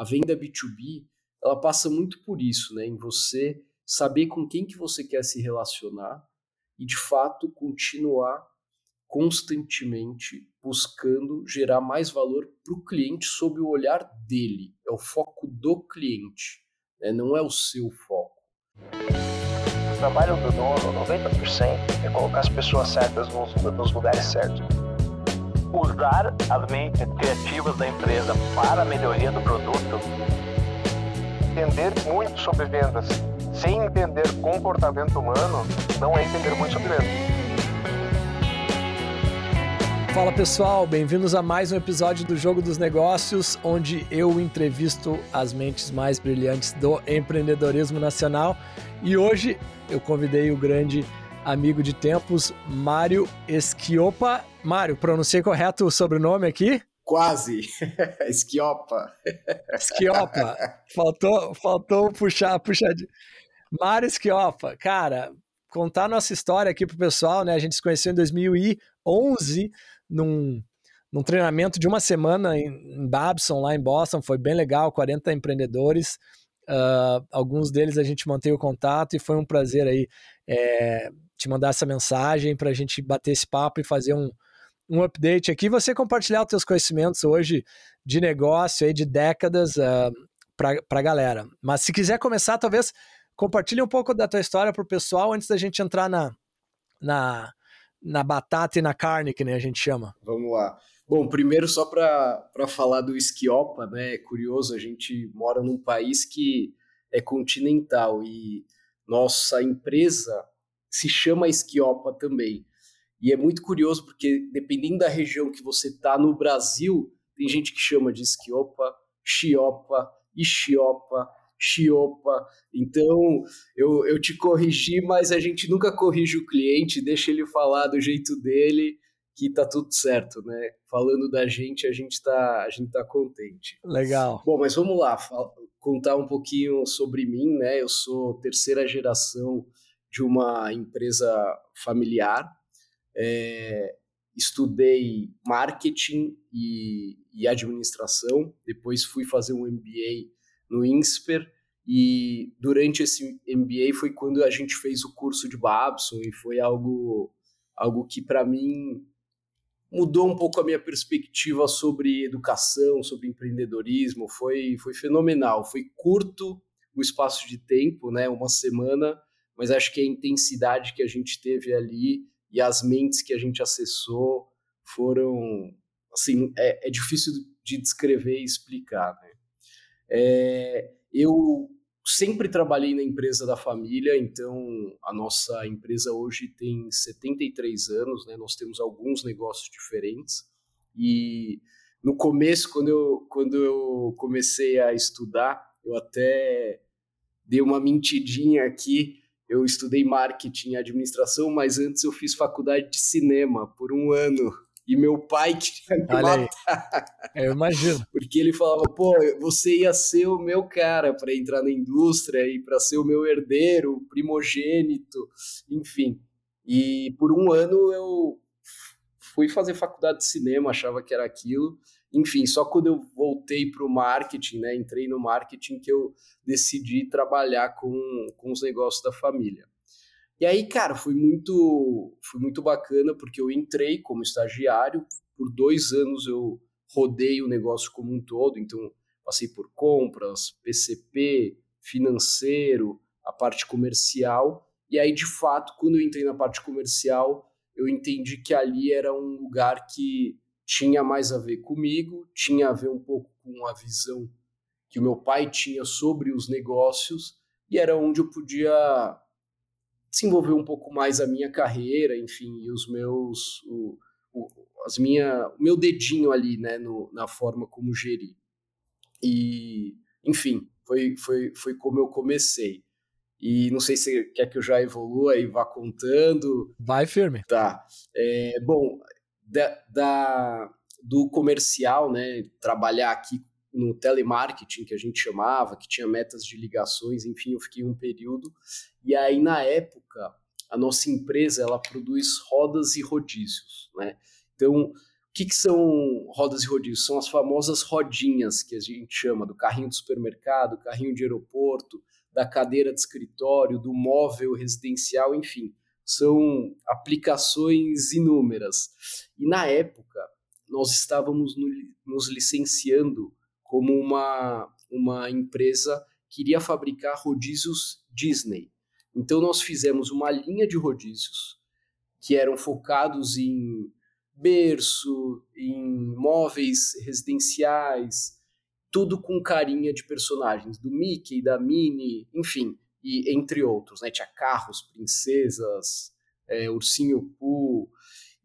a venda B2B, ela passa muito por isso, né? Em você saber com quem que você quer se relacionar e, de fato, continuar constantemente buscando gerar mais valor para o cliente sob o olhar dele. É o foco do cliente, né? não é o seu foco. O trabalho do dono, 90%, é colocar as pessoas certas nos, nos lugares certos. Usar as mentes criativas da empresa para a melhoria do produto. Entender muito sobre vendas sem entender comportamento humano não é entender muito sobre vendas. Fala pessoal, bem-vindos a mais um episódio do Jogo dos Negócios, onde eu entrevisto as mentes mais brilhantes do empreendedorismo nacional. E hoje eu convidei o grande amigo de tempos, Mário Esquiopa. Mário, pronunciei correto o sobrenome aqui? Quase. Esquiopa. Esquiopa. Faltou, faltou puxar, puxar de. Mário Esquiopa, cara, contar nossa história aqui pro pessoal, né? A gente se conheceu em 2011 num, num treinamento de uma semana em, em Babson, lá em Boston. Foi bem legal, 40 empreendedores. Uh, alguns deles a gente manteve o contato e foi um prazer aí é, te mandar essa mensagem para a gente bater esse papo e fazer um, um update aqui. Você compartilhar os teus conhecimentos hoje de negócio aí de décadas uh, ah, para a galera. Mas se quiser começar, talvez compartilhe um pouco da tua história para o pessoal antes da gente entrar na, na, na batata e na carne, que nem a gente chama? Vamos lá. Bom, primeiro só para falar do esquiopa, né? É curioso, a gente mora num país que é continental e nossa empresa se chama esquiopa também. E é muito curioso porque dependendo da região que você tá no Brasil, tem gente que chama de esquiopa, chiopa, ixiopa, Chiopa. Então, eu, eu te corrigi, mas a gente nunca corrige o cliente, deixa ele falar do jeito dele, que tá tudo certo, né? Falando da gente, a gente tá, a gente tá contente. Legal. Bom, mas vamos lá, contar um pouquinho sobre mim, né? Eu sou terceira geração de uma empresa familiar. É, estudei marketing e, e administração, depois fui fazer um MBA no INSPER, e durante esse MBA foi quando a gente fez o curso de Babson e foi algo, algo que para mim mudou um pouco a minha perspectiva sobre educação, sobre empreendedorismo, foi, foi fenomenal, foi curto o espaço de tempo, né, uma semana, mas acho que a intensidade que a gente teve ali e as mentes que a gente acessou foram, assim, é, é difícil de descrever e explicar, né. É, eu sempre trabalhei na empresa da família, então a nossa empresa hoje tem 73 anos, né? Nós temos alguns negócios diferentes e no começo, quando eu, quando eu comecei a estudar, eu até dei uma mentidinha aqui. Eu estudei marketing e administração, mas antes eu fiz faculdade de cinema por um ano e meu pai queria me Olha matar. Aí. Eu imagino. Porque ele falava, pô, você ia ser o meu cara para entrar na indústria e para ser o meu herdeiro, primogênito, enfim. E por um ano eu fui fazer faculdade de cinema, achava que era aquilo. Enfim, só quando eu voltei para o marketing, né, entrei no marketing, que eu decidi trabalhar com, com os negócios da família. E aí, cara, foi muito, foi muito bacana porque eu entrei como estagiário, por dois anos eu rodei o negócio como um todo, então passei por compras, PCP, financeiro, a parte comercial. E aí, de fato, quando eu entrei na parte comercial, eu entendi que ali era um lugar que tinha mais a ver comigo, tinha a ver um pouco com a visão que o meu pai tinha sobre os negócios e era onde eu podia desenvolver um pouco mais a minha carreira, enfim, e os meus, o, o, as minha, o meu dedinho ali, né, no, na forma como gerir. E, enfim, foi, foi, foi como eu comecei. E não sei se quer que eu já evolua e vá contando. Vai firme. Tá. É, bom, da, da, do comercial, né, trabalhar aqui no telemarketing que a gente chamava, que tinha metas de ligações, enfim, eu fiquei um período. E aí na época, a nossa empresa ela produz rodas e rodízios, né? Então, o que, que são rodas e rodízios? São as famosas rodinhas que a gente chama do carrinho do supermercado, carrinho de aeroporto, da cadeira de escritório, do móvel residencial, enfim, são aplicações inúmeras. E na época, nós estávamos no, nos licenciando como uma, uma empresa que iria fabricar rodízios Disney. Então, nós fizemos uma linha de rodízios que eram focados em berço, em móveis residenciais, tudo com carinha de personagens, do Mickey, da Minnie, enfim, e entre outros, né? Tinha carros, princesas, é, ursinho Pooh.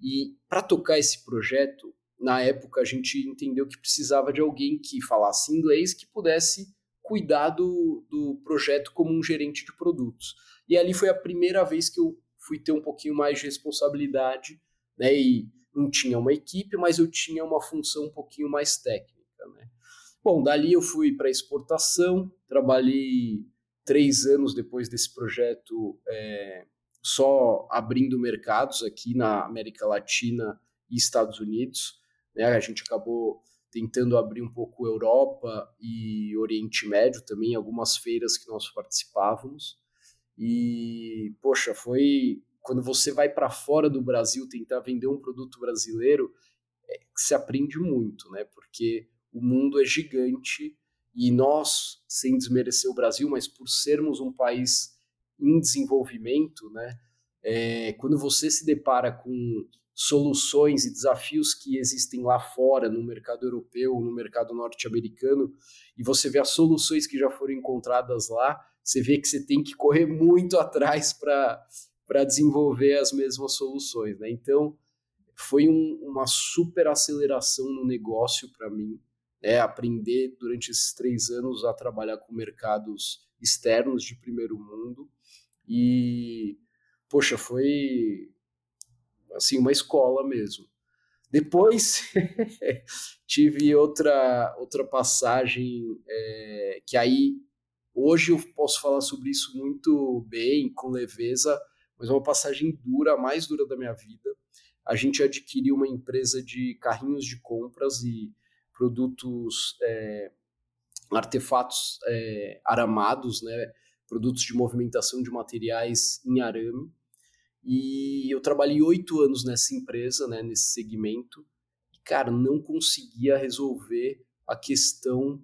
E para tocar esse projeto, na época a gente entendeu que precisava de alguém que falasse inglês, que pudesse cuidar do, do projeto como um gerente de produtos. E ali foi a primeira vez que eu fui ter um pouquinho mais de responsabilidade, né? E não tinha uma equipe, mas eu tinha uma função um pouquinho mais técnica, né? Bom, dali eu fui para exportação, trabalhei três anos depois desse projeto é, só abrindo mercados aqui na América Latina e Estados Unidos. Né? A gente acabou tentando abrir um pouco Europa e Oriente Médio também, algumas feiras que nós participávamos. E, poxa, foi quando você vai para fora do Brasil tentar vender um produto brasileiro, é, se aprende muito, né? Porque o mundo é gigante e nós, sem desmerecer o Brasil, mas por sermos um país em desenvolvimento, né? É, quando você se depara com soluções e desafios que existem lá fora, no mercado europeu, no mercado norte-americano, e você vê as soluções que já foram encontradas lá, você vê que você tem que correr muito atrás para desenvolver as mesmas soluções. Né? Então, foi um, uma super aceleração no negócio para mim, é aprender durante esses três anos a trabalhar com mercados externos de primeiro mundo. E poxa foi assim uma escola mesmo. Depois tive outra outra passagem é, que aí hoje eu posso falar sobre isso muito bem com leveza mas é uma passagem dura mais dura da minha vida. A gente adquiriu uma empresa de carrinhos de compras e produtos, é, artefatos é, aramados, né, produtos de movimentação de materiais em arame. E eu trabalhei oito anos nessa empresa, né, nesse segmento, e, cara, não conseguia resolver a questão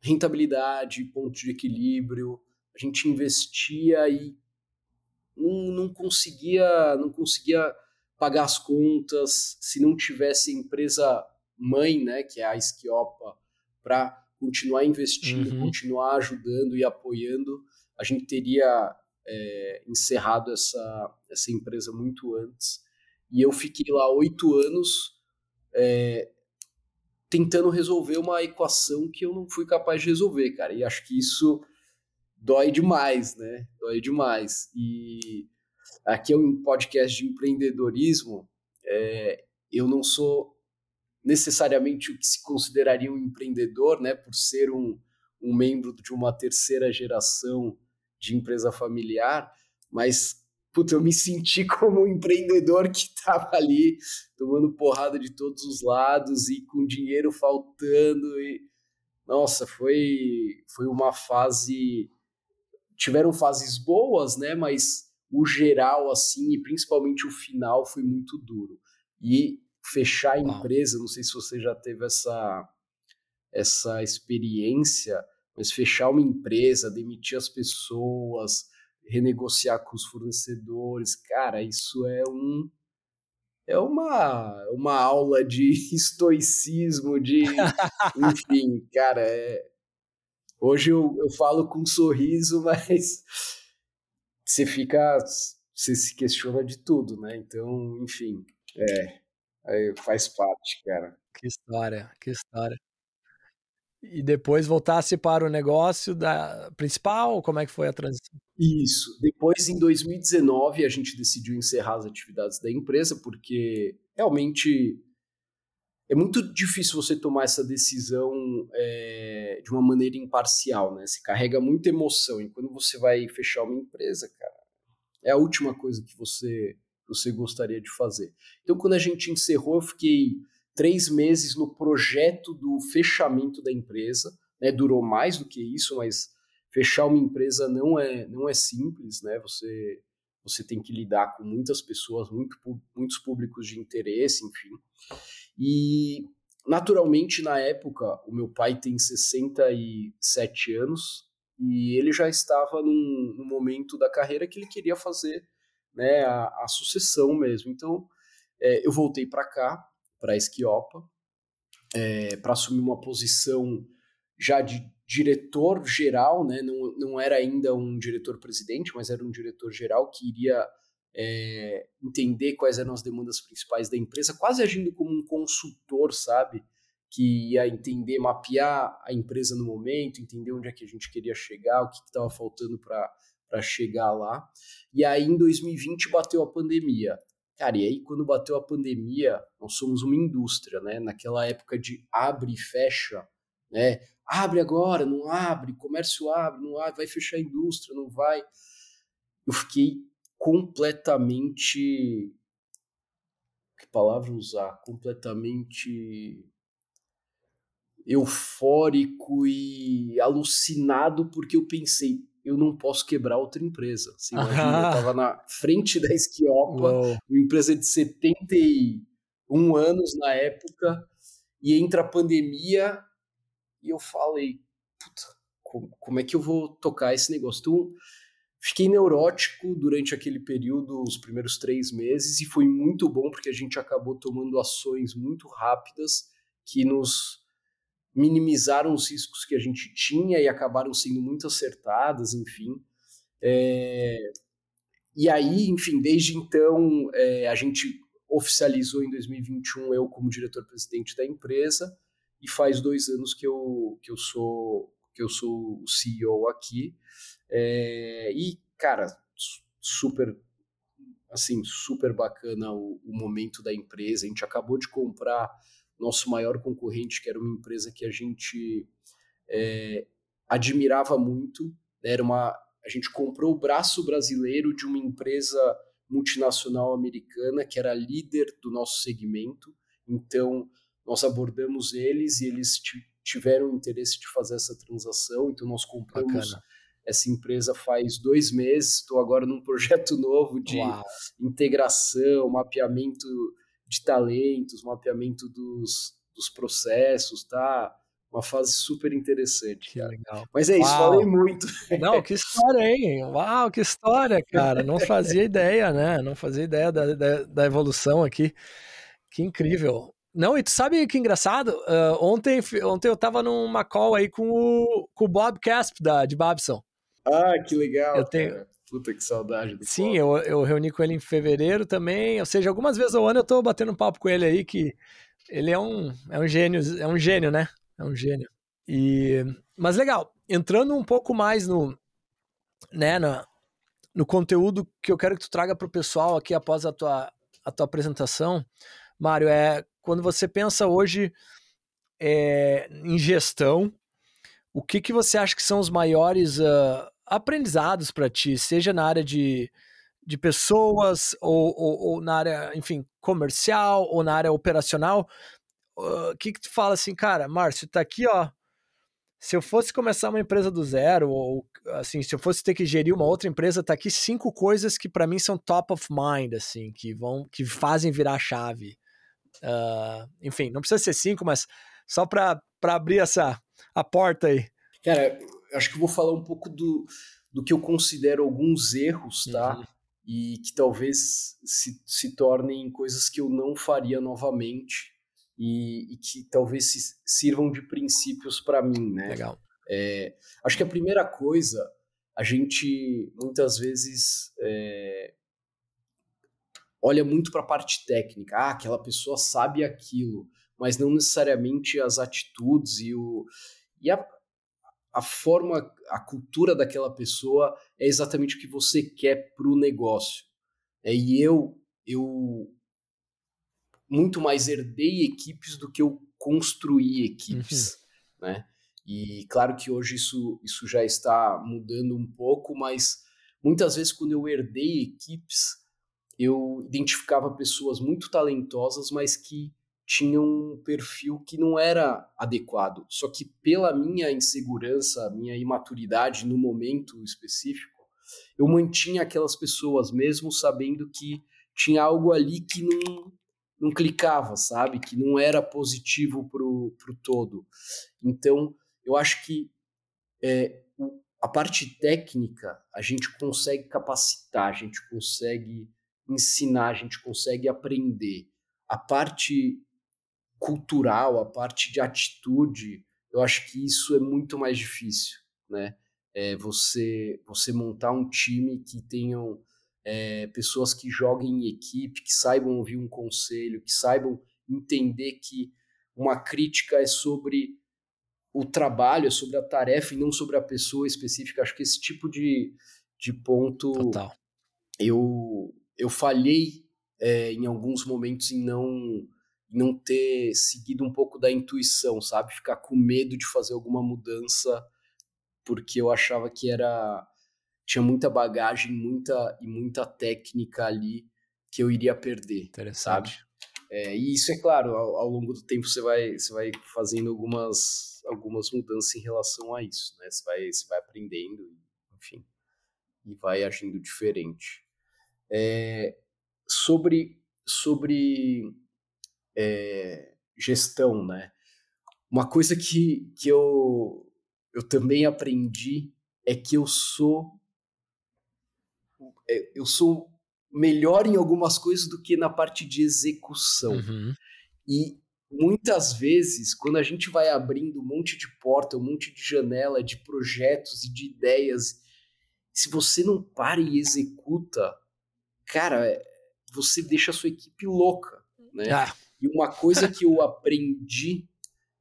rentabilidade, ponto de equilíbrio. A gente investia e não, não conseguia, não conseguia pagar as contas. Se não tivesse empresa mãe, né, que é a Esquiopa, para continuar investindo, uhum. continuar ajudando e apoiando, a gente teria é, encerrado essa, essa empresa muito antes. E eu fiquei lá oito anos é, tentando resolver uma equação que eu não fui capaz de resolver, cara. E acho que isso dói demais, né? Dói demais. E aqui é um podcast de empreendedorismo. É, eu não sou necessariamente o que se consideraria um empreendedor, né, por ser um, um membro de uma terceira geração de empresa familiar, mas puta, eu me senti como um empreendedor que estava ali tomando porrada de todos os lados e com dinheiro faltando e nossa, foi foi uma fase tiveram fases boas, né, mas o geral assim e principalmente o final foi muito duro. E fechar a empresa, não sei se você já teve essa, essa experiência, mas fechar uma empresa, demitir as pessoas, renegociar com os fornecedores, cara, isso é um é uma, uma aula de estoicismo, de enfim, cara, é, hoje eu, eu falo com um sorriso, mas você fica você se questiona de tudo, né? Então, enfim, é, Aí faz parte, cara. Que história, que história. E depois voltasse para o negócio da principal? Como é que foi a transição? Isso. Depois, em 2019, a gente decidiu encerrar as atividades da empresa, porque realmente é muito difícil você tomar essa decisão é, de uma maneira imparcial, né? Você carrega muita emoção. E quando você vai fechar uma empresa, cara, é a última coisa que você você gostaria de fazer. Então, quando a gente encerrou, eu fiquei três meses no projeto do fechamento da empresa. Né? Durou mais do que isso, mas fechar uma empresa não é, não é simples, né? Você, você tem que lidar com muitas pessoas, muito, muitos públicos de interesse, enfim. E, naturalmente, na época, o meu pai tem 67 anos e ele já estava num, num momento da carreira que ele queria fazer né, a, a sucessão mesmo. Então, é, eu voltei para cá, para a Esquiopa, é, para assumir uma posição já de diretor geral, né? não, não era ainda um diretor-presidente, mas era um diretor geral que iria é, entender quais eram as demandas principais da empresa, quase agindo como um consultor, sabe? Que ia entender, mapear a empresa no momento, entender onde é que a gente queria chegar, o que estava faltando para chegar lá. E aí, em 2020, bateu a pandemia. Cara, e aí quando bateu a pandemia, nós somos uma indústria, né? Naquela época de abre e fecha, né? Abre agora, não abre, comércio abre, não abre, vai fechar a indústria, não vai. Eu fiquei completamente. Que palavra usar? Completamente eufórico e alucinado, porque eu pensei, eu não posso quebrar outra empresa. Você imagina, eu estava na frente da Esquiopa, Uou. uma empresa de 71 anos na época, e entra a pandemia e eu falei, puta, como é que eu vou tocar esse negócio? Então, fiquei neurótico durante aquele período, os primeiros três meses, e foi muito bom porque a gente acabou tomando ações muito rápidas que nos minimizaram os riscos que a gente tinha e acabaram sendo muito acertadas, enfim. É... E aí, enfim, desde então, é, a gente oficializou em 2021 eu como diretor-presidente da empresa, e faz dois anos que eu, que eu sou que eu sou o CEO aqui. É, e, cara, super assim, super bacana o, o, momento da empresa. A gente acabou de comprar nosso maior concorrente, que era uma empresa que a gente é, admirava muito. Né? Era uma, a gente comprou o braço brasileiro de uma empresa multinacional americana que era líder do nosso segmento. Então, nós abordamos eles e eles tiveram interesse de fazer essa transação, então nós compramos Bacana. essa empresa faz dois meses, estou agora num projeto novo de Uau. integração, mapeamento de talentos, mapeamento dos, dos processos, tá? Uma fase super interessante, que cara. Legal. Mas é isso, Uau. falei muito. Não, que história, hein? Uau, que história, cara. Não fazia ideia, né? Não fazia ideia da, da, da evolução aqui. Que incrível. Não, e tu sabe que engraçado? Uh, ontem, ontem eu tava numa call aí com o, com o Bob Casp da, de Babson. Ah, que legal. Eu tenho... Cara. Puta que saudade do Sim, eu, eu reuni com ele em fevereiro também. Ou seja, algumas vezes ao ano eu tô batendo um papo com ele aí, que ele é um, é um gênio, é um gênio, né? É um gênio. E, mas legal, entrando um pouco mais no, né, no, no conteúdo que eu quero que tu traga para o pessoal aqui após a tua, a tua apresentação, Mário, é quando você pensa hoje é, em gestão, o que, que você acha que são os maiores uh, aprendizados para ti, seja na área de, de pessoas ou, ou, ou, na área, enfim, comercial ou na área operacional? O uh, que, que tu fala assim, cara, Márcio, tá aqui, ó. Se eu fosse começar uma empresa do zero, ou assim, se eu fosse ter que gerir uma outra empresa, tá aqui cinco coisas que para mim são top of mind, assim, que vão, que fazem virar chave. Uh, enfim, não precisa ser cinco, mas só para abrir essa a porta aí. Cara, acho que eu vou falar um pouco do, do que eu considero alguns erros, tá? Uhum. E que talvez se, se tornem coisas que eu não faria novamente e, e que talvez se, sirvam de princípios para mim, né? Legal. É, acho que a primeira coisa, a gente muitas vezes é, olha muito para a parte técnica. Ah, aquela pessoa sabe aquilo, mas não necessariamente as atitudes e, o, e a, a forma, a cultura daquela pessoa é exatamente o que você quer para o negócio. É, e eu, eu muito mais herdei equipes do que eu construí equipes, uhum. né? E claro que hoje isso, isso já está mudando um pouco, mas muitas vezes quando eu herdei equipes, eu identificava pessoas muito talentosas, mas que tinha um perfil que não era adequado. Só que pela minha insegurança, minha imaturidade no momento específico, eu mantinha aquelas pessoas mesmo sabendo que tinha algo ali que não, não clicava, sabe? Que não era positivo pro, pro todo. Então, eu acho que é, a parte técnica a gente consegue capacitar, a gente consegue ensinar, a gente consegue aprender. A parte cultural, a parte de atitude, eu acho que isso é muito mais difícil, né? É você, você montar um time que tenham é, pessoas que joguem em equipe, que saibam ouvir um conselho, que saibam entender que uma crítica é sobre o trabalho, é sobre a tarefa e não sobre a pessoa específica. Acho que esse tipo de, de ponto Total. eu eu falhei é, em alguns momentos em não não ter seguido um pouco da intuição, sabe? Ficar com medo de fazer alguma mudança porque eu achava que era tinha muita bagagem, muita e muita técnica ali que eu iria perder, sabe? É, e isso é claro, ao, ao, longo do tempo você vai você vai fazendo algumas algumas mudanças em relação a isso, né? Você vai você vai aprendendo, enfim, e vai agindo diferente. É, sobre sobre é, gestão, né? Uma coisa que, que eu, eu também aprendi é que eu sou é, eu sou melhor em algumas coisas do que na parte de execução. Uhum. E muitas vezes, quando a gente vai abrindo um monte de porta, um monte de janela de projetos e de ideias, se você não para e executa, cara, você deixa a sua equipe louca, né? Ah. E uma coisa que eu aprendi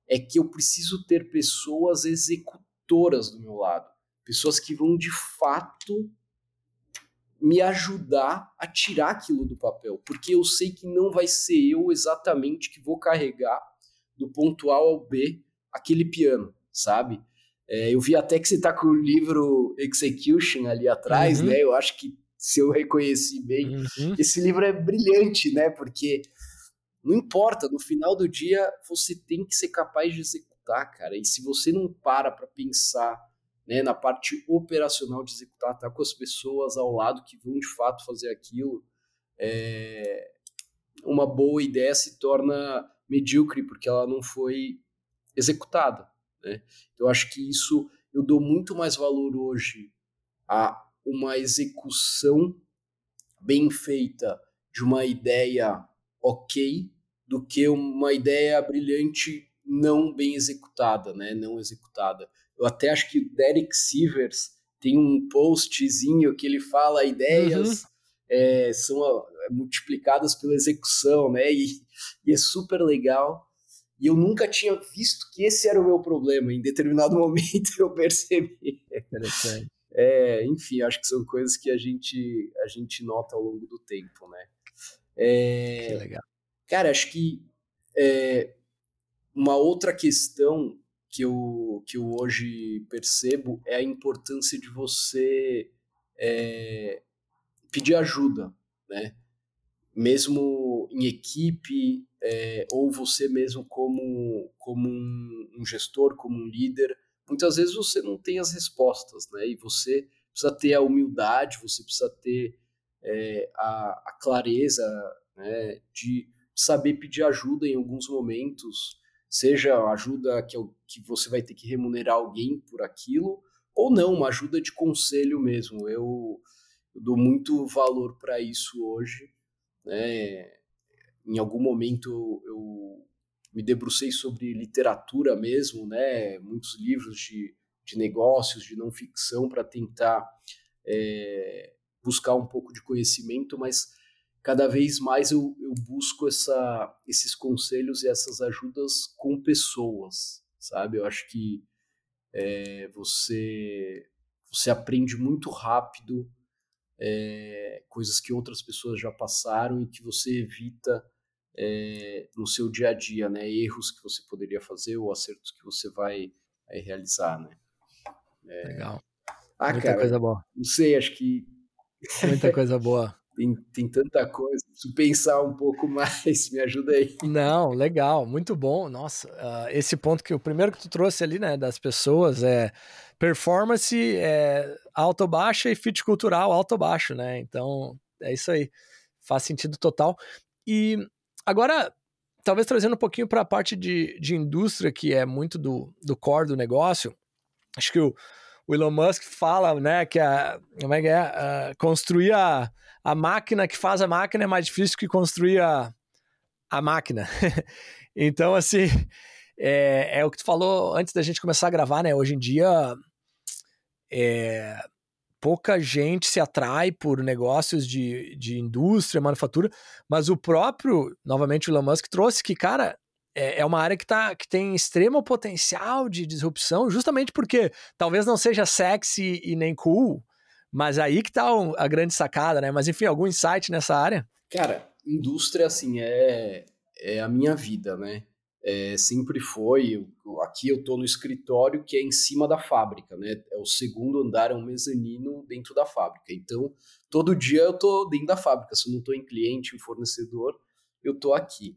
é que eu preciso ter pessoas executoras do meu lado, pessoas que vão de fato me ajudar a tirar aquilo do papel, porque eu sei que não vai ser eu exatamente que vou carregar do ponto A ao B aquele piano, sabe? É, eu vi até que você está com o livro Execution ali atrás, uhum. né? Eu acho que se eu reconheci bem, uhum. esse livro é brilhante, né? Porque não importa, no final do dia você tem que ser capaz de executar, cara. E se você não para para pensar né, na parte operacional de executar, tá com as pessoas ao lado que vão de fato fazer aquilo, é, uma boa ideia se torna medíocre porque ela não foi executada. Né? Eu acho que isso eu dou muito mais valor hoje a uma execução bem feita de uma ideia ok do que uma ideia brilhante não bem executada, né? Não executada. Eu até acho que o Derek Sivers tem um postzinho que ele fala ideias uhum. é, são multiplicadas pela execução, né? E, e é super legal. E eu nunca tinha visto que esse era o meu problema. Em determinado momento eu percebi. Interessante. É, enfim, acho que são coisas que a gente, a gente nota ao longo do tempo, né? É, que legal. Cara, acho que é, uma outra questão que eu, que eu hoje percebo é a importância de você é, pedir ajuda, né? Mesmo em equipe, é, ou você mesmo como, como um, um, gestor, como um líder, muitas vezes você não tem as respostas, né? E você precisa ter a humildade, você precisa ter é, a, a, clareza né, de saber pedir ajuda em alguns momentos, seja ajuda que, que você vai ter que remunerar alguém por aquilo, ou não, uma ajuda de conselho mesmo. Eu, eu dou muito valor para isso hoje. Né? Em algum momento eu me debrucei sobre literatura mesmo, né? muitos livros de, de negócios, de não ficção, para tentar é, buscar um pouco de conhecimento, mas cada vez mais eu, eu busco essa, esses conselhos e essas ajudas com pessoas, sabe? Eu acho que é, você, você aprende muito rápido é, coisas que outras pessoas já passaram e que você evita é, no seu dia a dia, né? Erros que você poderia fazer ou acertos que você vai, realizar, né? É... Legal. Ah, Muita cara, coisa boa. Não sei, acho que Muita coisa boa. tem, tem tanta coisa, preciso pensar um pouco mais, me ajuda aí. Não, legal, muito bom. Nossa, uh, esse ponto que o primeiro que tu trouxe ali, né, das pessoas é performance é alto baixa e fit cultural alto baixo, né? Então, é isso aí. Faz sentido total. E agora, talvez trazendo um pouquinho para a parte de, de indústria, que é muito do, do core do negócio, acho que o, o Elon Musk fala, né, que a, como é que é, uh, construir a, a máquina que faz a máquina é mais difícil que construir a, a máquina. então, assim, é, é, o que tu falou antes da gente começar a gravar, né, hoje em dia, é, pouca gente se atrai por negócios de, de indústria, manufatura, mas o próprio, novamente, o Elon Musk trouxe que, cara, é, é uma área que, tá, que tem extremo potencial de disrupção, justamente porque talvez não seja sexy e nem cool, mas aí que tá a grande sacada, né? Mas enfim, algum insight nessa área? Cara, indústria, assim, é, é a minha vida, né? É, sempre foi. Aqui eu tô no escritório que é em cima da fábrica, né? É o segundo andar, é um mezanino dentro da fábrica. Então, todo dia eu tô dentro da fábrica. Se eu não tô em cliente, em fornecedor, eu tô aqui.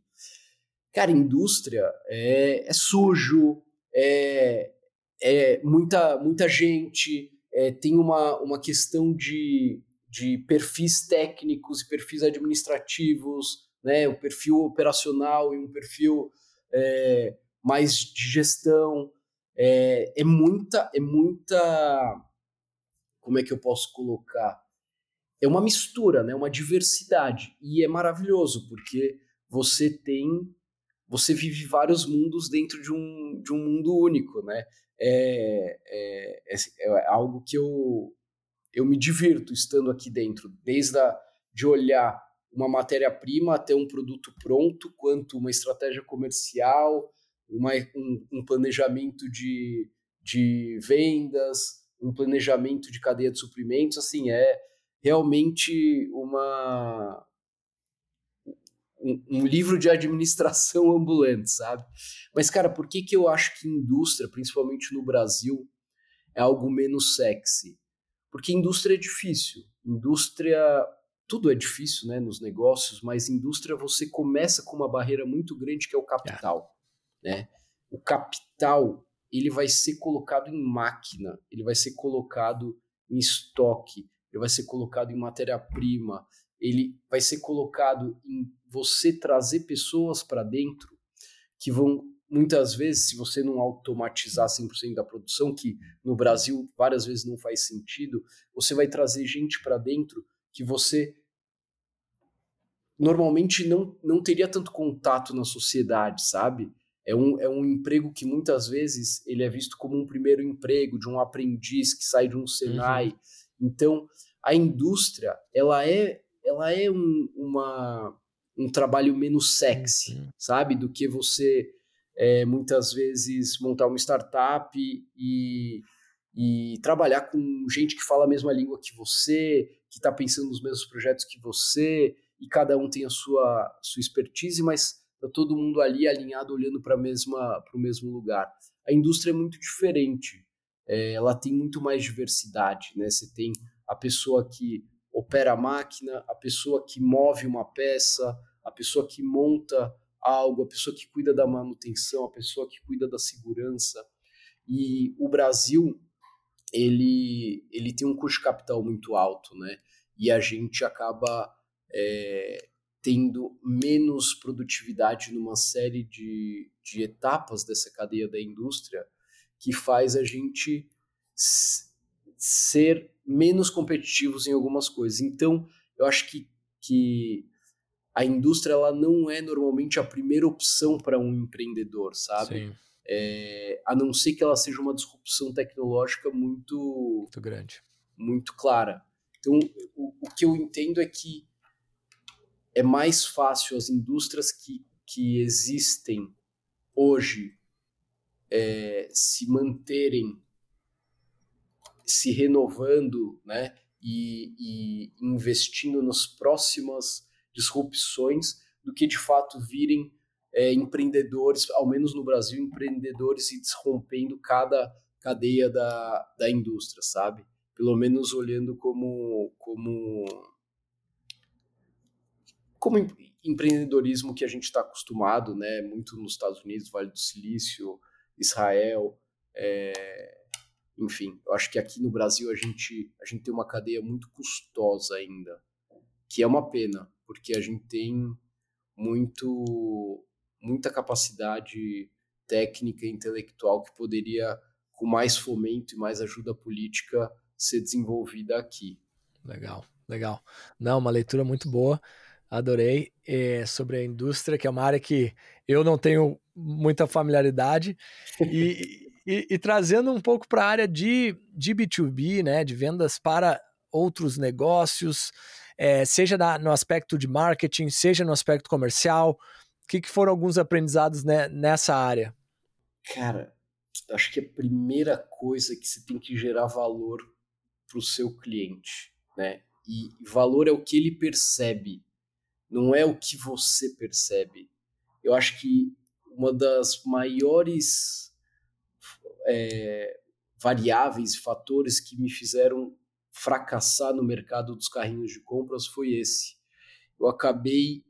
Cara, indústria é, é sujo, é, é muita, muita gente, é, tem uma, uma questão de, de perfis técnicos e perfis administrativos, né? o perfil operacional e um perfil é, mais de gestão. É, é muita, é muita. Como é que eu posso colocar? É uma mistura, né? uma diversidade. E é maravilhoso, porque você tem você vive vários mundos dentro de um, de um mundo único, né? É, é, é, é algo que eu, eu me divirto estando aqui dentro, desde a, de olhar uma matéria-prima até um produto pronto, quanto uma estratégia comercial, uma, um, um planejamento de, de vendas, um planejamento de cadeia de suprimentos, assim, é realmente uma, um, um, livro de administração ambulante, sabe? Mas, cara, por que, que eu acho que indústria, principalmente no Brasil, é algo menos sexy? Porque indústria é difícil. Indústria, tudo é difícil, né, nos negócios, mas indústria você começa com uma barreira muito grande que é o capital, é. né? O capital, ele vai ser colocado em máquina, ele vai ser colocado em estoque, ele vai ser colocado em matéria-prima, ele vai ser colocado em você trazer pessoas para dentro que vão muitas vezes, se você não automatizar 100% da produção, que no Brasil várias vezes não faz sentido, você vai trazer gente para dentro que você normalmente não, não teria tanto contato na sociedade, sabe? É um, é um emprego que muitas vezes ele é visto como um primeiro emprego de um aprendiz que sai de um Senai. Uhum. Então, a indústria, ela é ela é um, uma, um trabalho menos sexy, uhum. sabe? Do que você é, muitas vezes montar uma startup e, e trabalhar com gente que fala a mesma língua que você, que está pensando nos mesmos projetos que você, e cada um tem a sua, sua expertise, mas está todo mundo ali alinhado, olhando para o mesmo lugar. A indústria é muito diferente, é, ela tem muito mais diversidade, né? Você tem a pessoa que opera a máquina, a pessoa que move uma peça, a pessoa que monta algo, a pessoa que cuida da manutenção, a pessoa que cuida da segurança. E o Brasil, ele, ele tem um custo de capital muito alto, né? E a gente acaba é, tendo menos produtividade numa série de, de etapas dessa cadeia da indústria que faz a gente ser menos competitivos em algumas coisas. Então, eu acho que, que a indústria ela não é normalmente a primeira opção para um empreendedor, sabe? É, a não ser que ela seja uma disrupção tecnológica muito, muito grande, muito clara. Então, o, o que eu entendo é que é mais fácil as indústrias que, que existem hoje é, se manterem se renovando né, e, e investindo nas próximas disrupções do que de fato virem é, empreendedores, ao menos no Brasil, empreendedores e desrompendo cada cadeia da, da indústria, sabe? Pelo menos olhando como, como como empreendedorismo que a gente está acostumado, né? Muito nos Estados Unidos, Vale do Silício, Israel, é... enfim. Eu acho que aqui no Brasil a gente a gente tem uma cadeia muito custosa ainda, que é uma pena, porque a gente tem muito muita capacidade técnica e intelectual que poderia com mais fomento e mais ajuda política ser desenvolvida aqui. Legal, legal. Não, uma leitura muito boa adorei, é, sobre a indústria, que é uma área que eu não tenho muita familiaridade, e, e, e, trazendo um pouco para a área de, de B2B, né, de vendas para outros negócios, é, seja na, no aspecto de marketing, seja no aspecto comercial, o que, que foram alguns aprendizados né, nessa área? Cara, acho que a primeira coisa é que você tem que gerar valor para o seu cliente, né? E valor é o que ele percebe não é o que você percebe. Eu acho que uma das maiores é, variáveis, fatores que me fizeram fracassar no mercado dos carrinhos de compras foi esse. Eu acabei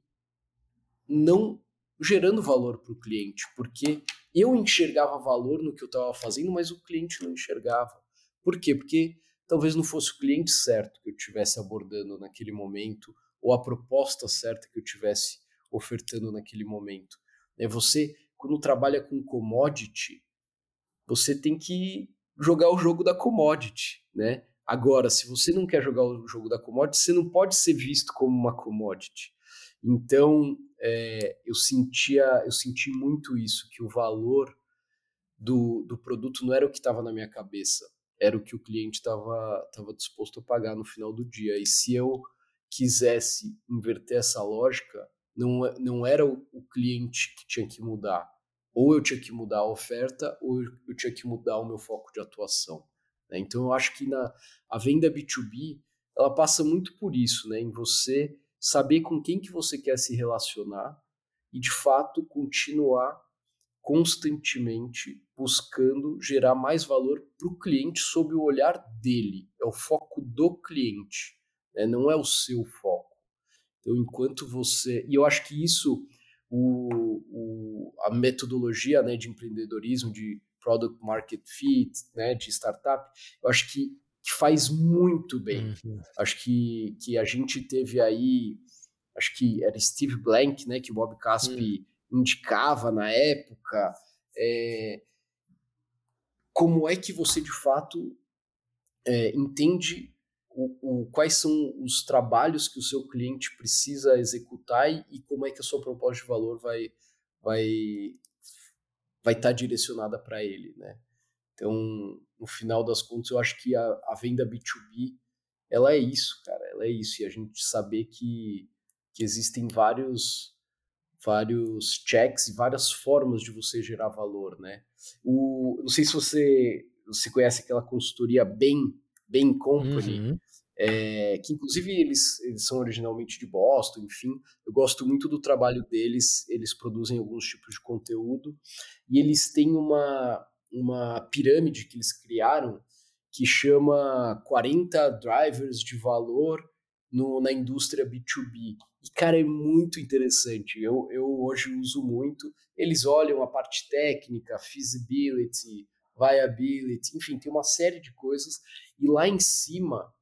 não gerando valor para o cliente, porque eu enxergava valor no que eu estava fazendo, mas o cliente não enxergava. Por quê? Porque talvez não fosse o cliente certo que eu estivesse abordando naquele momento, ou a proposta certa que eu tivesse ofertando naquele momento. É você, quando trabalha com commodity, você tem que jogar o jogo da commodity, né? Agora, se você não quer jogar o jogo da commodity, você não pode ser visto como uma commodity. Então, é, eu sentia, eu senti muito isso, que o valor do, do produto não era o que estava na minha cabeça, era o que o cliente estava disposto a pagar no final do dia. E se eu quisesse inverter essa lógica, não, não era o, o, cliente que tinha que mudar. Ou eu tinha que mudar a oferta, ou eu, tinha que mudar o meu foco de atuação. Né? Então eu acho que na, a venda B2B ela passa muito por isso, né? em você saber com quem que você quer se relacionar e de fato continuar constantemente buscando gerar mais valor para o cliente sob o olhar dele. É o foco do cliente né? não é o seu foco. Então, enquanto você. E eu acho que isso, o, o, a metodologia né, de empreendedorismo, de product market fit, né, de startup, eu acho que, que faz muito bem. Uhum. Acho que, que a gente teve aí, acho que era Steve Blank, né, que o Bob Caspi uhum. indicava na época. É, como é que você de fato é, entende o, o, quais são os trabalhos que o seu cliente precisa executar e, e como é que a sua proposta de valor vai vai vai estar tá direcionada para ele, né? Então, no final das contas, eu acho que a, a, venda B2B ela é isso, cara, ela é isso e a gente saber que, que existem vários vários checks e várias formas de você gerar valor, né? O, não sei se você você conhece aquela consultoria bem Bain Company, uhum. é, que inclusive eles, eles são originalmente de Boston, enfim, eu gosto muito do trabalho deles, eles produzem alguns tipos de conteúdo, e eles têm uma, uma pirâmide que eles criaram que chama 40 drivers de valor no, na indústria B2B. E, cara, é muito interessante. Eu, eu hoje uso muito. Eles olham a parte técnica, feasibility, viability, enfim, tem uma série de coisas. E lá em cima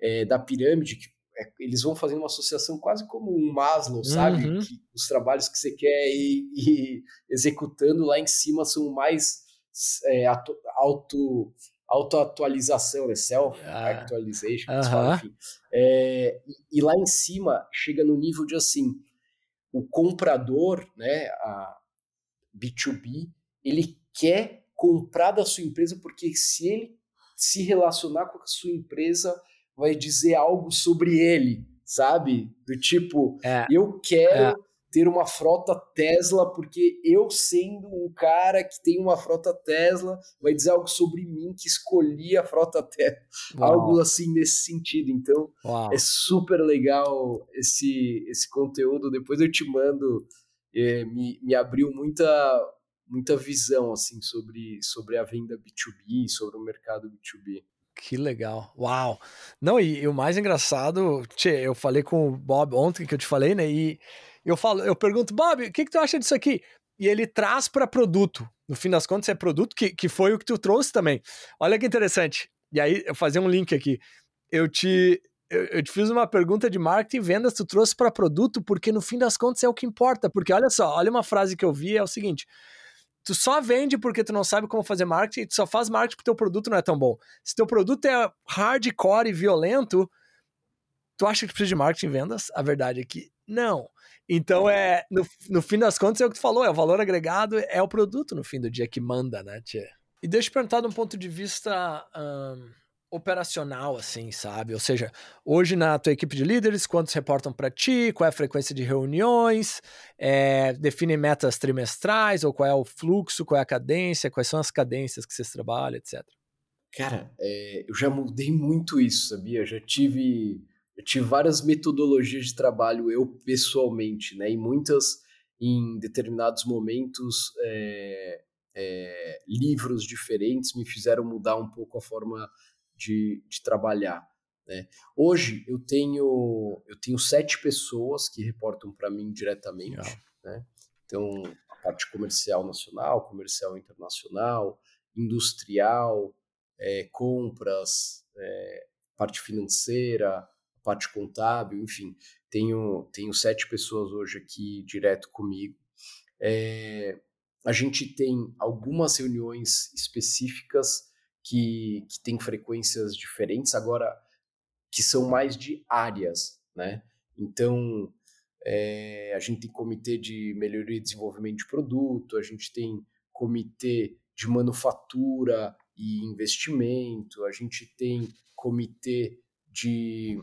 é, da pirâmide, que é, eles vão fazendo uma associação quase como um Maslow, sabe? Uhum. Que os trabalhos que você quer ir, ir, executando lá em cima são mais é, auto autoatualização, né? self-actualization, ah. enfim. É, e, e, lá em cima chega no nível de assim, o comprador, né, a B2B, ele quer comprar da sua empresa porque se ele se relacionar com a sua empresa vai dizer algo sobre ele, sabe? Do tipo, é, eu quero é. ter uma frota Tesla porque eu sendo o cara que tem uma frota Tesla vai dizer algo sobre mim que escolhi a frota Tesla, Uau. algo assim nesse sentido. Então Uau. é super legal esse esse conteúdo. Depois eu te mando. É, me, me abriu muita muita visão assim sobre, sobre a venda B2B, sobre o mercado B2B. Que legal. Uau. Não, e, e o mais engraçado, tchê, eu falei com o Bob ontem que eu te falei, né? E eu falo, eu pergunto, Bob, o que, que tu acha disso aqui? E ele traz para produto. No fim das contas, é produto que, que foi o que tu trouxe também. Olha que interessante. E aí, eu fazer um link aqui. Eu te, eu, eu, te fiz uma pergunta de marketing e vendas, tu trouxe para produto, porque no fim das contas é o que importa. Porque olha só, olha uma frase que eu vi, é o seguinte: tu só vende porque tu não sabe como fazer marketing, tu só faz marketing porque teu produto não é tão bom. Se teu produto é hardcore e violento, tu acha que precisa de marketing e vendas? A verdade é que não. Então é, no, no fim das contas, é o que tu falou, é o valor agregado, é o produto no fim do dia que manda, né, tia? E deixa eu perguntar de um ponto de vista operacional, assim, sabe? Ou seja, hoje na tua equipe de líderes, quantos reportam para ti, qual é a frequência de reuniões, é, define metas trimestrais, ou qual é o fluxo, qual é a cadência, quais são as cadências que vocês trabalham, etc. Cara, é, eu já mudei muito isso, sabia? Já tive, tive várias metodologias de trabalho eu pessoalmente, né? E muitas em determinados momentos é, é, livros diferentes me fizeram mudar um pouco a forma de, de trabalhar. Né? Hoje eu tenho eu tenho sete pessoas que reportam para mim diretamente. Né? Então a parte comercial nacional, comercial internacional, industrial, é, compras, é, parte financeira, parte contábil, enfim, tenho tenho sete pessoas hoje aqui direto comigo. É, a gente tem algumas reuniões específicas que, que tem frequências diferentes, agora que são mais de áreas, né? Então, é, a gente tem comitê de melhoria e desenvolvimento de produto, a gente tem comitê de manufatura e investimento, a gente tem comitê de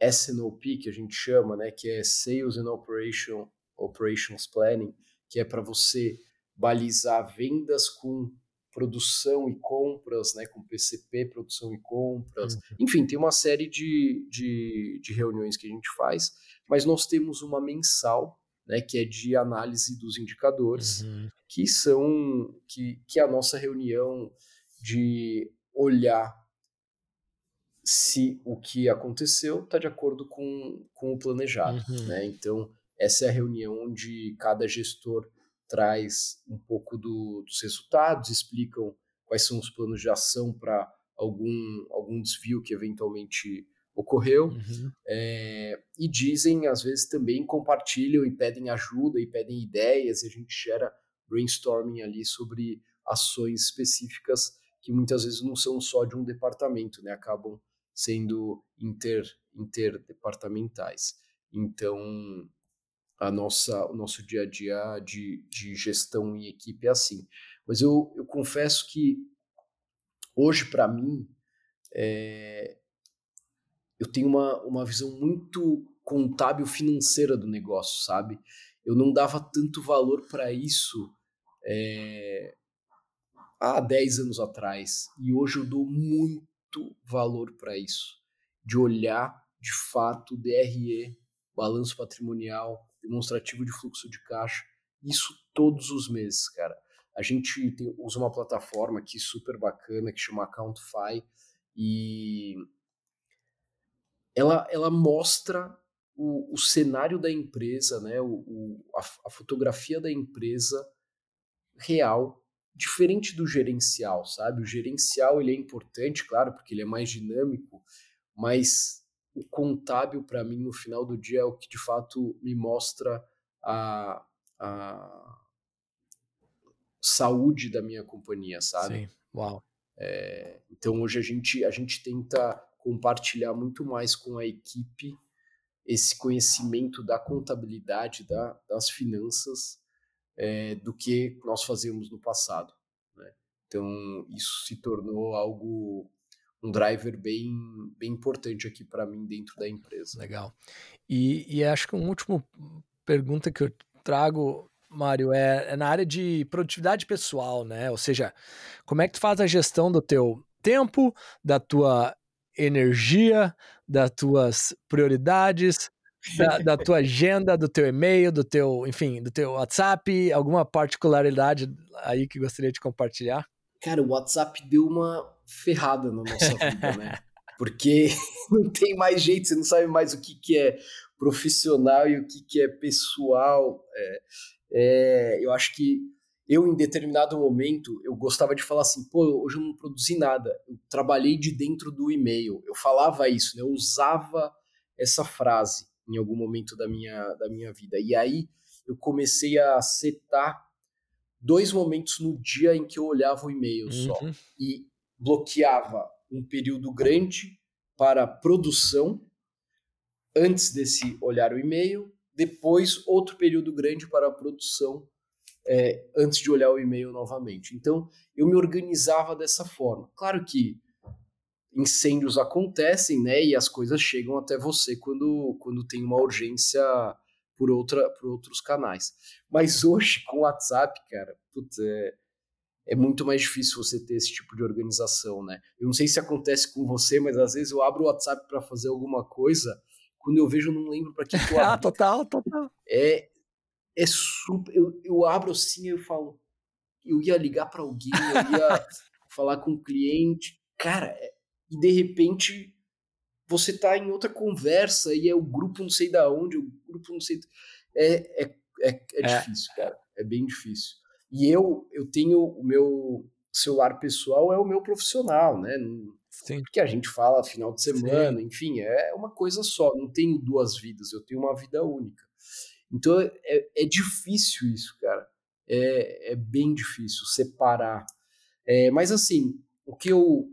SNOP, que a gente chama, né, que é Sales and Operation, Operations Planning, que é para você balizar vendas com produção e compras, né, com PCP, produção e compras. Uhum. Enfim, tem uma série de, de, de, reuniões que a gente faz, mas nós temos uma mensal, né, que é de análise dos indicadores, uhum. que são que, que é a nossa reunião de olhar se o que aconteceu está de acordo com, com o planejado. Uhum. Né? Então, essa é a reunião onde cada gestor traz um pouco do, dos resultados, explicam quais são os planos de ação para algum, algum desvio que eventualmente ocorreu uhum. é, e dizem, às vezes também compartilham e pedem ajuda e pedem ideias e a gente gera brainstorming ali sobre ações específicas que muitas vezes não são só de um departamento, né? acabam sendo inter, interdepartamentais. Então, a nossa, o nosso dia a dia de, de gestão em equipe é assim. Mas eu, eu confesso que hoje, para mim, é, eu tenho uma, uma visão muito contábil financeira do negócio, sabe? Eu não dava tanto valor para isso é, há 10 anos atrás. E hoje eu dou muito valor para isso. De olhar, de fato, DRE, balanço patrimonial, demonstrativo de fluxo de caixa, isso todos os meses, cara. A gente tem, usa uma plataforma aqui super bacana que chama Accountify e ela, ela mostra o, o cenário da empresa, né, o, o a, a, fotografia da empresa real, diferente do gerencial, sabe? O gerencial ele é importante, claro, porque ele é mais dinâmico, mas o contábil para mim no final do dia é o que de fato me mostra a, a saúde da minha companhia, sabe? Sim, uau. É, então hoje a gente, a gente tenta compartilhar muito mais com a equipe esse conhecimento da contabilidade, da, das finanças, é, do que nós fazíamos no passado. Né? Então isso se tornou algo um driver bem, bem importante aqui para mim dentro da empresa. Legal. E, e acho que uma última pergunta que eu trago, Mário, é, é, na área de produtividade pessoal, né? Ou seja, como é que tu faz a gestão do teu tempo, da tua energia, das tuas prioridades, da, da, tua agenda, do teu e-mail, do teu, enfim, do teu WhatsApp, alguma particularidade aí que gostaria de compartilhar? Cara, o WhatsApp deu uma ferrada na nossa vida, né? Porque não tem mais jeito, você não sabe mais o que, que é profissional e o que, que é pessoal. É, é, eu acho que eu, em determinado momento, eu gostava de falar assim, pô, hoje eu não produzi nada, eu trabalhei de dentro do e-mail. Eu falava isso, né? eu usava essa frase em algum momento da minha, da minha vida. E aí eu comecei a setar dois momentos no dia em que eu olhava o e-mail uhum. só. E bloqueava um período grande para produção, antes desse olhar o e-mail, depois outro período grande para a produção, é, antes de olhar o e-mail novamente. Então, eu me organizava dessa forma. Claro que incêndios acontecem, né, e as coisas chegam até você quando, quando tem uma urgência por, outra, por outros canais. Mas hoje, com o WhatsApp, cara, putz, é, é muito mais difícil você ter esse tipo de organização, né? Eu não sei se acontece com você, mas às vezes eu abro o WhatsApp para fazer alguma coisa, quando eu vejo eu não lembro para que, que eu abro. ah, total, total. É, é super. Eu, eu abro assim e eu falo, eu ia ligar para alguém, eu ia falar com um cliente, cara, é, e de repente você tá em outra conversa e é o grupo não sei da onde, o grupo não sei. É, é, é, é, é. difícil, cara. É bem difícil. E eu, eu tenho o meu celular pessoal é o meu profissional, né? Sim. Porque a gente fala final de semana, Sim. enfim, é uma coisa só. Não tenho duas vidas, eu tenho uma vida única. Então é, é difícil isso, cara. É, é bem difícil separar. É, mas assim, o que eu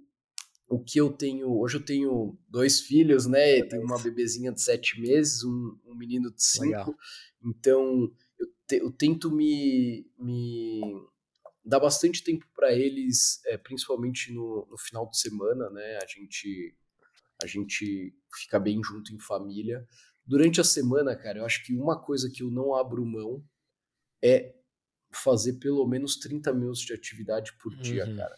o que eu tenho hoje eu tenho dois filhos, né? Tenho uma bebezinha de sete meses, um, um menino de cinco. Legal. Então eu, te, eu, tento me, me dar bastante tempo para eles, é, principalmente no, no final de semana, né? A gente a gente fica bem junto em família. Durante a semana, cara, eu acho que uma coisa que eu não abro mão é fazer pelo menos 30 minutos de atividade por dia, uhum. cara.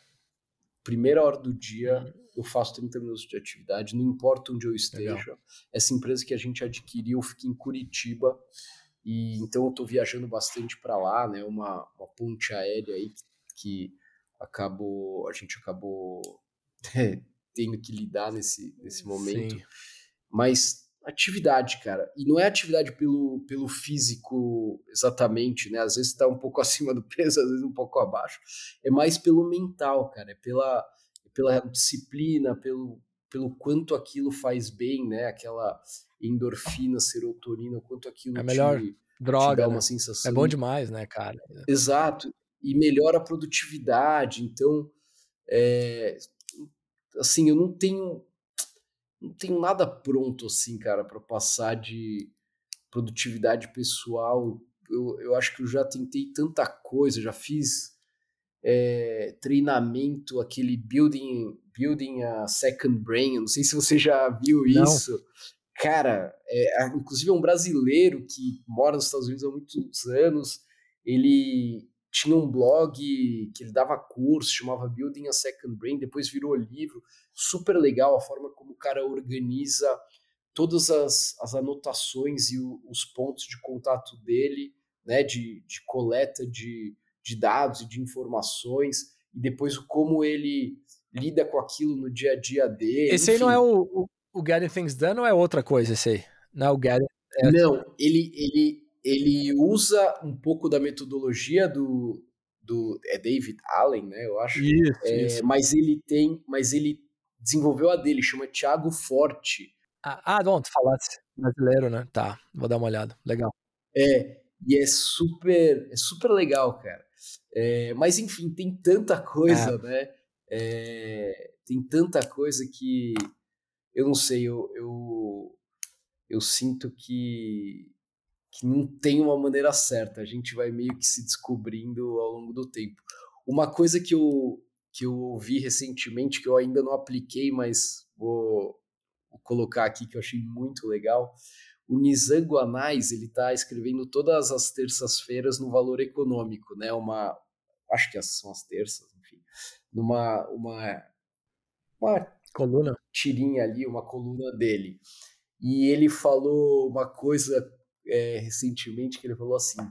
Primeira hora do dia, uhum. Eu faço 30 minutos de atividade, não importa onde eu esteja. Legal. Essa empresa que a gente adquiriu fica em Curitiba, e então eu tô viajando bastante para lá, né? Uma, uma ponte aérea aí que acabou, a gente acabou tendo que lidar nesse, nesse momento. Sim. Mas atividade, cara. E não é atividade pelo, pelo físico exatamente, né? Às vezes tá um pouco acima do peso, às vezes um pouco abaixo. É mais pelo mental, cara. É pela, é pela disciplina, pelo, pelo quanto aquilo faz bem, né? Aquela endorfina, serotonina, o quanto aquilo é melhor te, droga, te dá né? uma sensação. É bom demais, né, cara? Exato. E melhora a produtividade. Então, é, assim, eu não tenho não tenho nada pronto assim, cara, para passar de produtividade pessoal. Eu, eu acho que eu já tentei tanta coisa, já fiz é, treinamento, aquele building, building a second brain. Eu não sei se você já viu não. isso. Cara, é, inclusive é um brasileiro que mora nos Estados Unidos há muitos anos. Ele tinha um blog que ele dava curso, chamava Building a Second Brain, depois virou livro. Super legal a forma como o cara organiza todas as, as anotações e o, os pontos de contato dele, né, de, de coleta de, de dados e de informações, e depois como ele lida com aquilo no dia a dia dele. Esse enfim. aí não é o, o, o Getting Things Done ou é outra coisa esse aí? Não é o Getting... É... Não, ele, ele, ele usa um pouco da metodologia do, do é David Allen, né? Eu acho. Isso, é, isso. Mas ele tem, mas ele desenvolveu a dele, chama Thiago Forte. Ah, ah não, tu falasse brasileiro, né? Tá, vou dar uma olhada. Legal. É, e é super, é super legal, cara. É, mas enfim, tem tanta coisa, é. né? É, tem tanta coisa que eu não sei, eu, eu, eu sinto que que não tem uma maneira certa. A gente vai meio que se descobrindo ao longo do tempo. Uma coisa que eu, que eu ouvi recentemente, que eu ainda não apliquei, mas vou, vou colocar aqui, que eu achei muito legal. O Nizam Guanais, ele está escrevendo todas as terças-feiras no Valor Econômico, né? Uma, acho que são as terças, enfim, numa uma, uma coluna tirinha ali, uma coluna dele. E ele falou uma coisa é, recentemente que ele falou assim: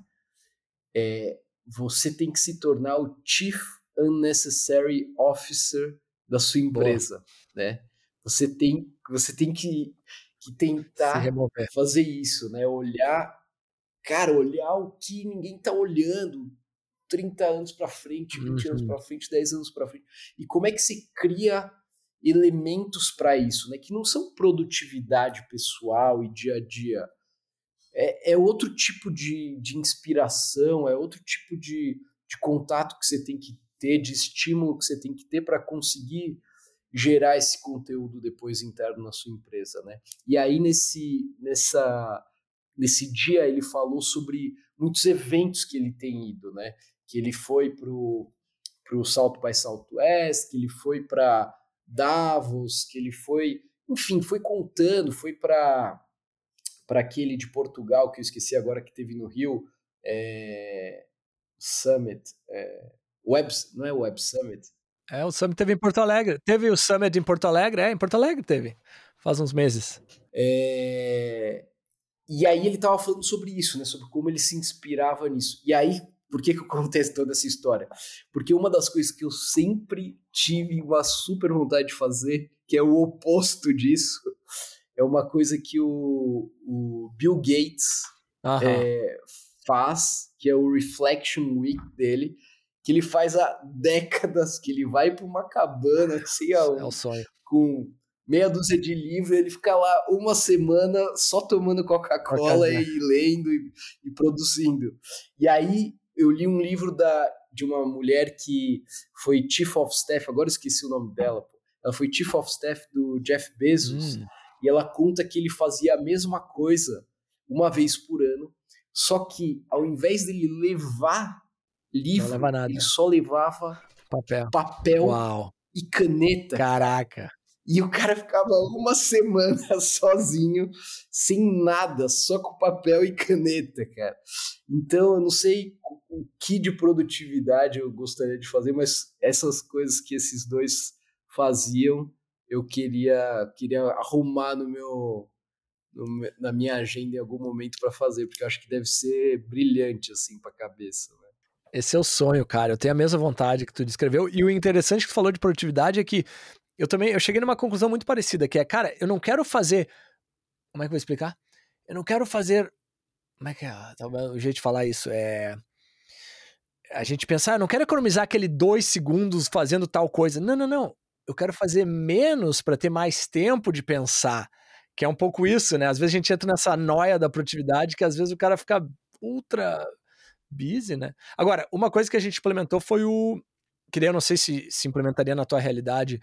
é, você tem que se tornar o Chief unnecessary officer da sua empresa, Boa. né? Você tem, você tem que, que tentar fazer isso, né? Olhar, cara, olhar o que ninguém tá olhando 30 anos para frente, 20 uhum. anos para frente, 10 anos para frente. E como é que se cria elementos para isso, né? Que não são produtividade pessoal e dia a dia. É, é outro tipo de, de inspiração, é outro tipo de, de contato que você tem que ter, de estímulo que você tem que ter para conseguir gerar esse conteúdo depois interno na sua empresa, né? E aí nesse nessa nesse dia ele falou sobre muitos eventos que ele tem ido, né? Que ele foi pro pro Salto by Southwest, que ele foi para Davos, que ele foi, enfim, foi contando, foi para para aquele de Portugal que eu esqueci agora que teve no Rio, é, Summit, é, Web, não é Web Summit? É, o Summit teve em Porto Alegre. Teve o Summit em Porto Alegre? É, em Porto Alegre teve. Faz uns meses. É... E aí ele tava falando sobre isso, né? Sobre como ele se inspirava nisso. E aí, por que, que eu contei toda essa história? Porque uma das coisas que eu sempre tive uma super vontade de fazer, que é o oposto disso, é uma coisa que o, o Bill Gates é, faz, que é o Reflection Week dele, que ele faz há décadas, que ele vai para uma cabana, sei aonde, é o sonho. com meia dúzia de livros, ele fica lá uma semana só tomando Coca-Cola e lendo e, e, produzindo. E aí eu li um livro da, de uma mulher que foi Chief of Staff, agora esqueci o nome dela, pô. ela foi Chief of Staff do Jeff Bezos, hum. e ela conta que ele fazia a mesma coisa uma vez por ano, só que ao invés dele levar livro, ele só levava papel, papel Uau. e caneta. Caraca. E o cara ficava uma semana sozinho, sem nada, só com papel e caneta, cara. Então, eu não sei o que de produtividade eu gostaria de fazer, mas essas coisas que esses dois faziam, eu queria, queria arrumar no meu, no, na minha agenda em algum momento para fazer, porque eu acho que deve ser brilhante assim para a cabeça. Né? Esse é o sonho, cara. Eu tenho a mesma vontade que tu descreveu. E o interessante que tu falou de produtividade é que eu também eu cheguei numa conclusão muito parecida, que é, cara, eu não quero fazer. Como é que eu vou explicar? Eu não quero fazer. Como é que é tá o jeito de falar isso? É. A gente pensar, eu não quero economizar aquele dois segundos fazendo tal coisa. Não, não, não. Eu quero fazer menos para ter mais tempo de pensar. Que é um pouco isso, né? Às vezes a gente entra nessa noia da produtividade que às vezes o cara fica ultra busy, né? Agora, uma coisa que a gente implementou foi o. Que eu não sei se se implementaria na tua realidade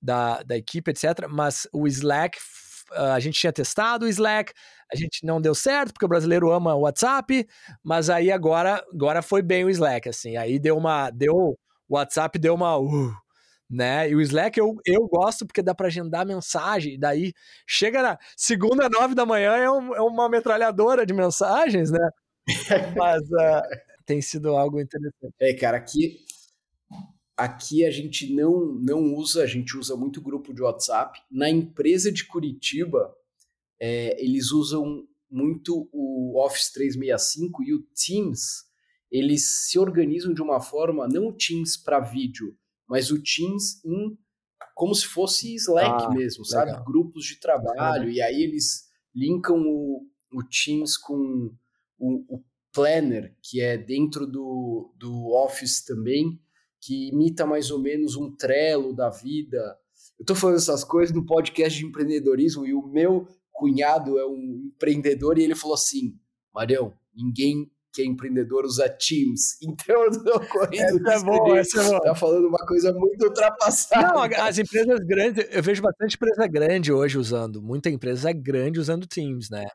da, da equipe, etc. Mas o Slack, a gente tinha testado o Slack, a gente não deu certo, porque o brasileiro ama o WhatsApp, mas aí agora, agora foi bem o Slack, assim. Aí deu uma. Deu, o WhatsApp deu uma. Uh, né? E o Slack eu, eu gosto porque dá para agendar mensagem, daí chega na segunda, nove da manhã, é, um, é uma metralhadora de mensagens, né? Mas uh, tem sido algo interessante. É, cara, aqui, aqui a gente não, não usa, a gente usa muito grupo de WhatsApp. Na empresa de Curitiba, é, eles usam muito o Office 365 e o Teams. Eles se organizam de uma forma, não o Teams para vídeo, mas o Teams em como se fosse Slack ah, mesmo, sabe? Legal. Grupos de trabalho, e aí eles linkam o, o Teams com o, o Planner, que é dentro do, do Office também, que imita mais ou menos um Trello da vida. Eu estou falando essas coisas no podcast de empreendedorismo e o meu cunhado é um empreendedor e ele falou assim: Marião, ninguém que é empreendedor usa Teams. Então eu tô correndo. Essa é bom, essa é. Tá falando uma coisa muito ultrapassada. Não, as empresas grandes, eu vejo bastante empresa grande hoje usando, muita empresa grande usando Teams, né?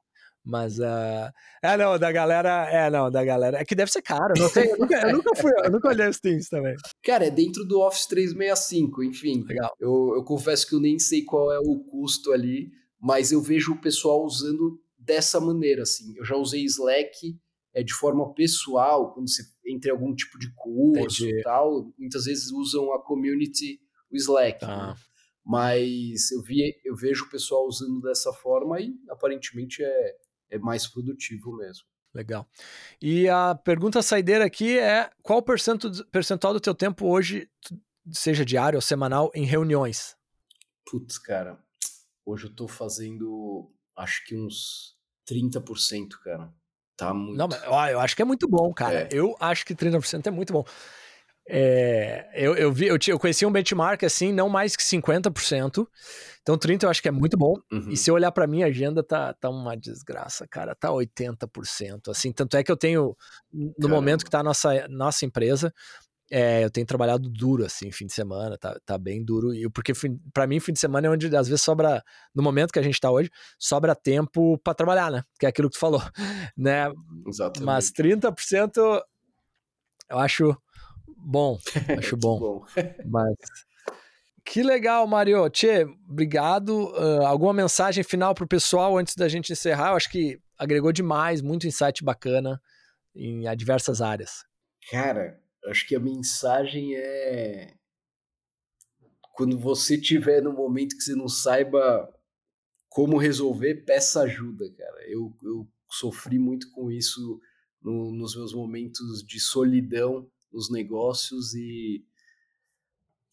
Mas, uh... é, não, da galera, é, não, da galera, é que deve ser caro, não sei, eu nunca, eu nunca fui, eu nunca olhei os Teams também. Cara, é dentro do Office 365, enfim. Legal. Eu, eu confesso que eu nem sei qual é o custo ali, mas eu vejo o pessoal usando dessa maneira, assim. Eu já usei Slack é, de forma pessoal, quando você entra em algum tipo de curso e tal, muitas vezes usam a community, o Slack, né? Ah. Mas eu, vi, eu vejo o pessoal usando dessa forma e aparentemente é, é mais produtivo mesmo. Legal. E a pergunta saideira aqui é: qual percentual do teu tempo hoje, seja diário ou semanal, em reuniões? Putz, cara, hoje eu tô fazendo acho que uns 30%, cara. Tá muito. Não, mas, ó, eu acho que é muito bom, cara. É. Eu acho que 30% é muito bom. É, eu, eu, vi, eu, eu conheci um benchmark assim, não mais que 50%. Então 30% eu acho que é muito bom. Uhum. E se eu olhar para minha agenda, tá, tá uma desgraça, cara. Tá 80%. Assim, tanto é que eu tenho, no Caramba. momento que tá a nossa, nossa empresa, é, eu tenho trabalhado duro, assim, fim de semana, tá, tá bem duro. E porque para mim, fim de semana é onde às vezes sobra, no momento que a gente tá hoje, sobra tempo para trabalhar, né? Que é aquilo que tu falou, né? Exatamente. Mas 30% eu acho bom, acho bom. bom. Mas que legal, Mario. Tchê, obrigado. Uh, alguma mensagem final para o pessoal antes da gente encerrar? Eu acho que agregou demais, muito insight bacana em diversas áreas. Cara, acho que a mensagem é quando você tiver no momento que você não saiba como resolver, peça ajuda, cara. Eu, eu sofri muito com isso no, nos meus momentos de solidão nos negócios e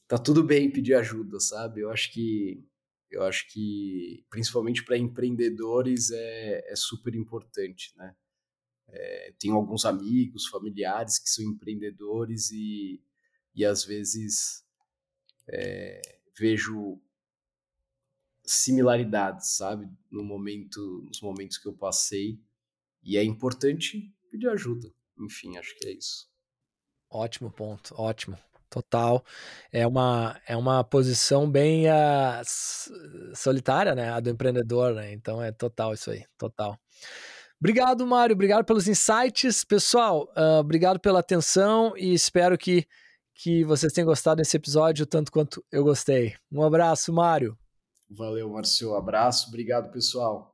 tá tudo bem pedir ajuda, sabe? Eu acho que eu acho que principalmente para empreendedores é, é, super importante, né? É, tenho alguns amigos, familiares que são empreendedores e, e às vezes é, vejo similaridades, sabe? No momento, nos momentos que eu passei e é importante pedir ajuda. Enfim, acho que é isso. Ótimo ponto, ótimo. Total. É uma, é uma posição bem uh, solitária, né? A do empreendedor, né? Então é total isso aí, total. Obrigado, Mário. Obrigado pelos insights. Pessoal, uh, obrigado pela atenção e espero que, que vocês tenham gostado desse episódio tanto quanto eu gostei. Um abraço, Mário. Valeu, Marcio. Abraço. Obrigado, pessoal.